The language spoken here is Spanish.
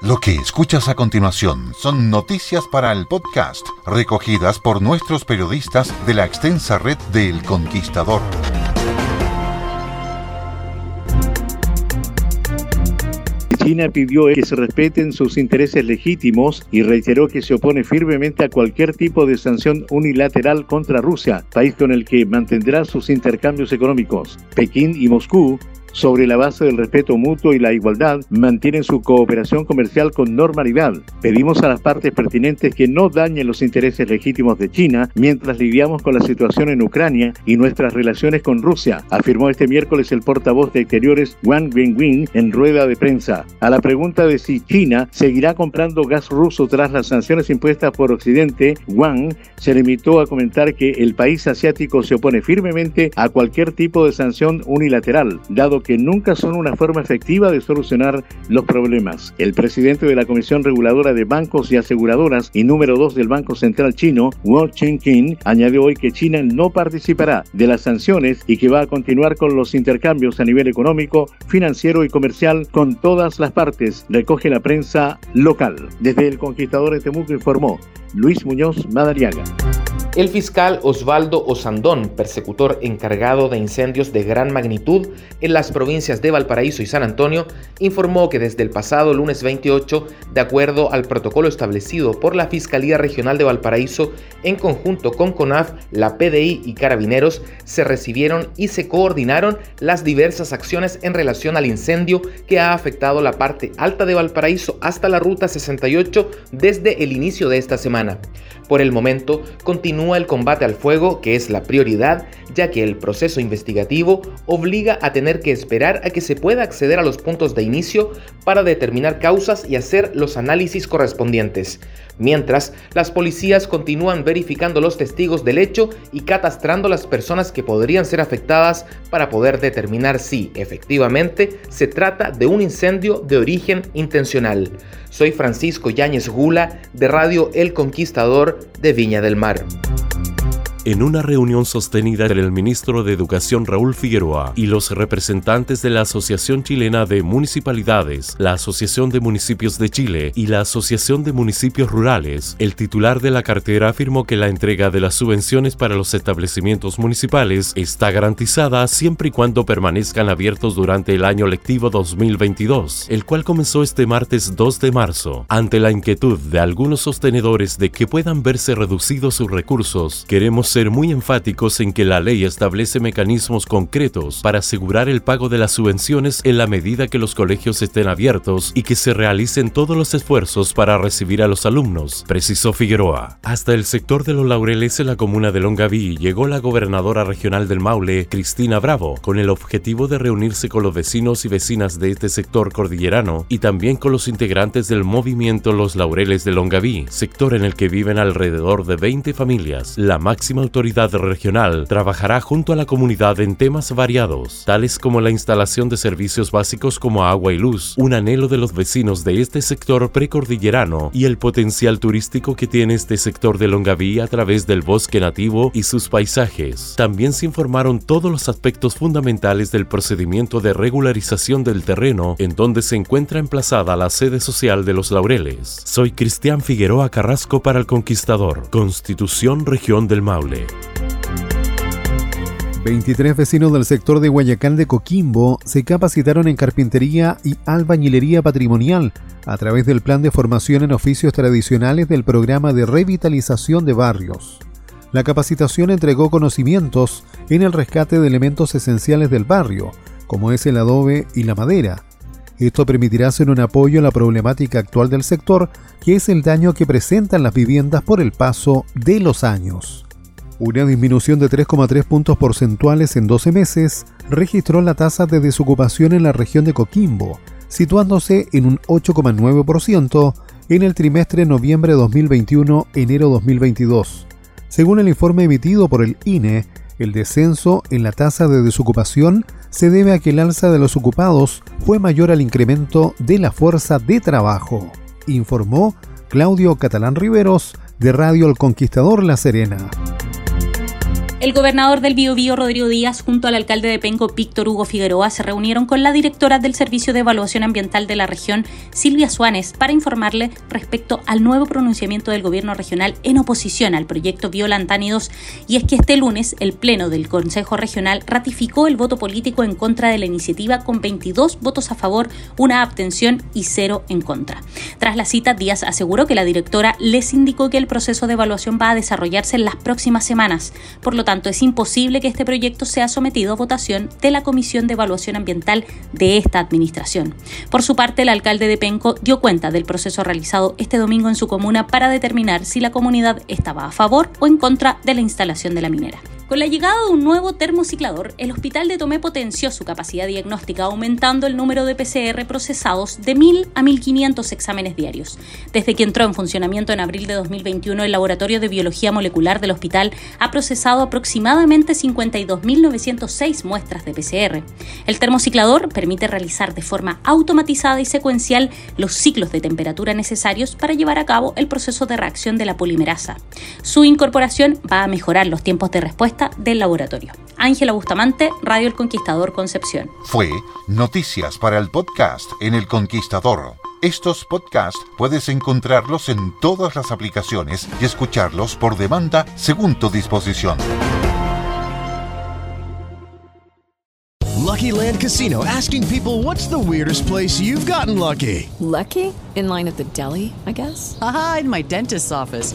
Lo que escuchas a continuación son noticias para el podcast, recogidas por nuestros periodistas de la extensa red de El Conquistador. China pidió que se respeten sus intereses legítimos y reiteró que se opone firmemente a cualquier tipo de sanción unilateral contra Rusia, país con el que mantendrá sus intercambios económicos. Pekín y Moscú sobre la base del respeto mutuo y la igualdad, mantienen su cooperación comercial con normalidad. Pedimos a las partes pertinentes que no dañen los intereses legítimos de China mientras lidiamos con la situación en Ucrania y nuestras relaciones con Rusia, afirmó este miércoles el portavoz de Exteriores Wang Wenwin en rueda de prensa. A la pregunta de si China seguirá comprando gas ruso tras las sanciones impuestas por Occidente, Wang se limitó a comentar que el país asiático se opone firmemente a cualquier tipo de sanción unilateral, dado que nunca son una forma efectiva de solucionar los problemas. El presidente de la Comisión Reguladora de Bancos y Aseguradoras y número 2 del Banco Central Chino, Wu Qin, añadió hoy que China no participará de las sanciones y que va a continuar con los intercambios a nivel económico, financiero y comercial con todas las partes, recoge la prensa local. Desde el Conquistador de Temuco informó Luis Muñoz Madariaga. El fiscal Osvaldo Osandón, persecutor encargado de incendios de gran magnitud en las provincias de Valparaíso y San Antonio, informó que desde el pasado lunes 28, de acuerdo al protocolo establecido por la Fiscalía Regional de Valparaíso, en conjunto con CONAF, la PDI y Carabineros, se recibieron y se coordinaron las diversas acciones en relación al incendio que ha afectado la parte alta de Valparaíso hasta la Ruta 68 desde el inicio de esta semana. Por el momento, continúa el combate al fuego, que es la prioridad, ya que el proceso investigativo obliga a tener que esperar a que se pueda acceder a los puntos de inicio para determinar causas y hacer los análisis correspondientes. Mientras, las policías continúan verificando los testigos del hecho y catastrando las personas que podrían ser afectadas para poder determinar si, efectivamente, se trata de un incendio de origen intencional. Soy Francisco Yáñez Gula, de Radio El Conquistador de Viña del Mar you en una reunión sostenida entre el ministro de Educación Raúl Figueroa y los representantes de la Asociación Chilena de Municipalidades, la Asociación de Municipios de Chile y la Asociación de Municipios Rurales, el titular de la cartera afirmó que la entrega de las subvenciones para los establecimientos municipales está garantizada siempre y cuando permanezcan abiertos durante el año lectivo 2022, el cual comenzó este martes 2 de marzo. Ante la inquietud de algunos sostenedores de que puedan verse reducidos sus recursos, queremos muy enfáticos en que la ley establece mecanismos concretos para asegurar el pago de las subvenciones en la medida que los colegios estén abiertos y que se realicen todos los esfuerzos para recibir a los alumnos, precisó Figueroa. Hasta el sector de los Laureles en la comuna de Longaví llegó la gobernadora regional del Maule, Cristina Bravo, con el objetivo de reunirse con los vecinos y vecinas de este sector cordillerano y también con los integrantes del movimiento Los Laureles de Longaví, sector en el que viven alrededor de 20 familias. La máxima autoridad regional trabajará junto a la comunidad en temas variados, tales como la instalación de servicios básicos como agua y luz, un anhelo de los vecinos de este sector precordillerano y el potencial turístico que tiene este sector de Longaví a través del bosque nativo y sus paisajes. También se informaron todos los aspectos fundamentales del procedimiento de regularización del terreno en donde se encuentra emplazada la sede social de los Laureles. Soy Cristian Figueroa Carrasco para el Conquistador, Constitución Región del Maule. 23 vecinos del sector de Guayacán de Coquimbo se capacitaron en carpintería y albañilería patrimonial a través del plan de formación en oficios tradicionales del programa de revitalización de barrios. La capacitación entregó conocimientos en el rescate de elementos esenciales del barrio, como es el adobe y la madera. Esto permitirá ser un apoyo a la problemática actual del sector, que es el daño que presentan las viviendas por el paso de los años. Una disminución de 3,3 puntos porcentuales en 12 meses registró la tasa de desocupación en la región de Coquimbo, situándose en un 8,9% en el trimestre noviembre 2021-enero 2022. Según el informe emitido por el INE, el descenso en la tasa de desocupación se debe a que el alza de los ocupados fue mayor al incremento de la fuerza de trabajo, informó Claudio Catalán Riveros de Radio El Conquistador La Serena. El gobernador del Biobío, Rodrigo Díaz, junto al alcalde de Penco, Víctor Hugo Figueroa, se reunieron con la directora del Servicio de Evaluación Ambiental de la región, Silvia Suárez, para informarle respecto al nuevo pronunciamiento del gobierno regional en oposición al proyecto Violantánidos, y es que este lunes el Pleno del Consejo Regional ratificó el voto político en contra de la iniciativa con 22 votos a favor, una abstención y cero en contra. Tras la cita, Díaz aseguró que la directora les indicó que el proceso de evaluación va a desarrollarse en las próximas semanas, por lo tanto, es imposible que este proyecto sea sometido a votación de la Comisión de Evaluación Ambiental de esta administración. Por su parte, el alcalde de Penco dio cuenta del proceso realizado este domingo en su comuna para determinar si la comunidad estaba a favor o en contra de la instalación de la minera. Con la llegada de un nuevo termociclador, el hospital de Tomé potenció su capacidad diagnóstica, aumentando el número de PCR procesados de 1.000 a 1.500 exámenes diarios. Desde que entró en funcionamiento en abril de 2021, el Laboratorio de Biología Molecular del hospital ha procesado aproximadamente 52.906 muestras de PCR. El termociclador permite realizar de forma automatizada y secuencial los ciclos de temperatura necesarios para llevar a cabo el proceso de reacción de la polimerasa. Su incorporación va a mejorar los tiempos de respuesta del laboratorio. Ángela Bustamante, Radio El Conquistador Concepción. Fue Noticias para el podcast en El Conquistador. Estos podcasts puedes encontrarlos en todas las aplicaciones y escucharlos por demanda según tu disposición. Lucky Land Casino asking people what's the weirdest place you've gotten lucky? Lucky? In line at the deli, I guess. Aha, in my dentist's office.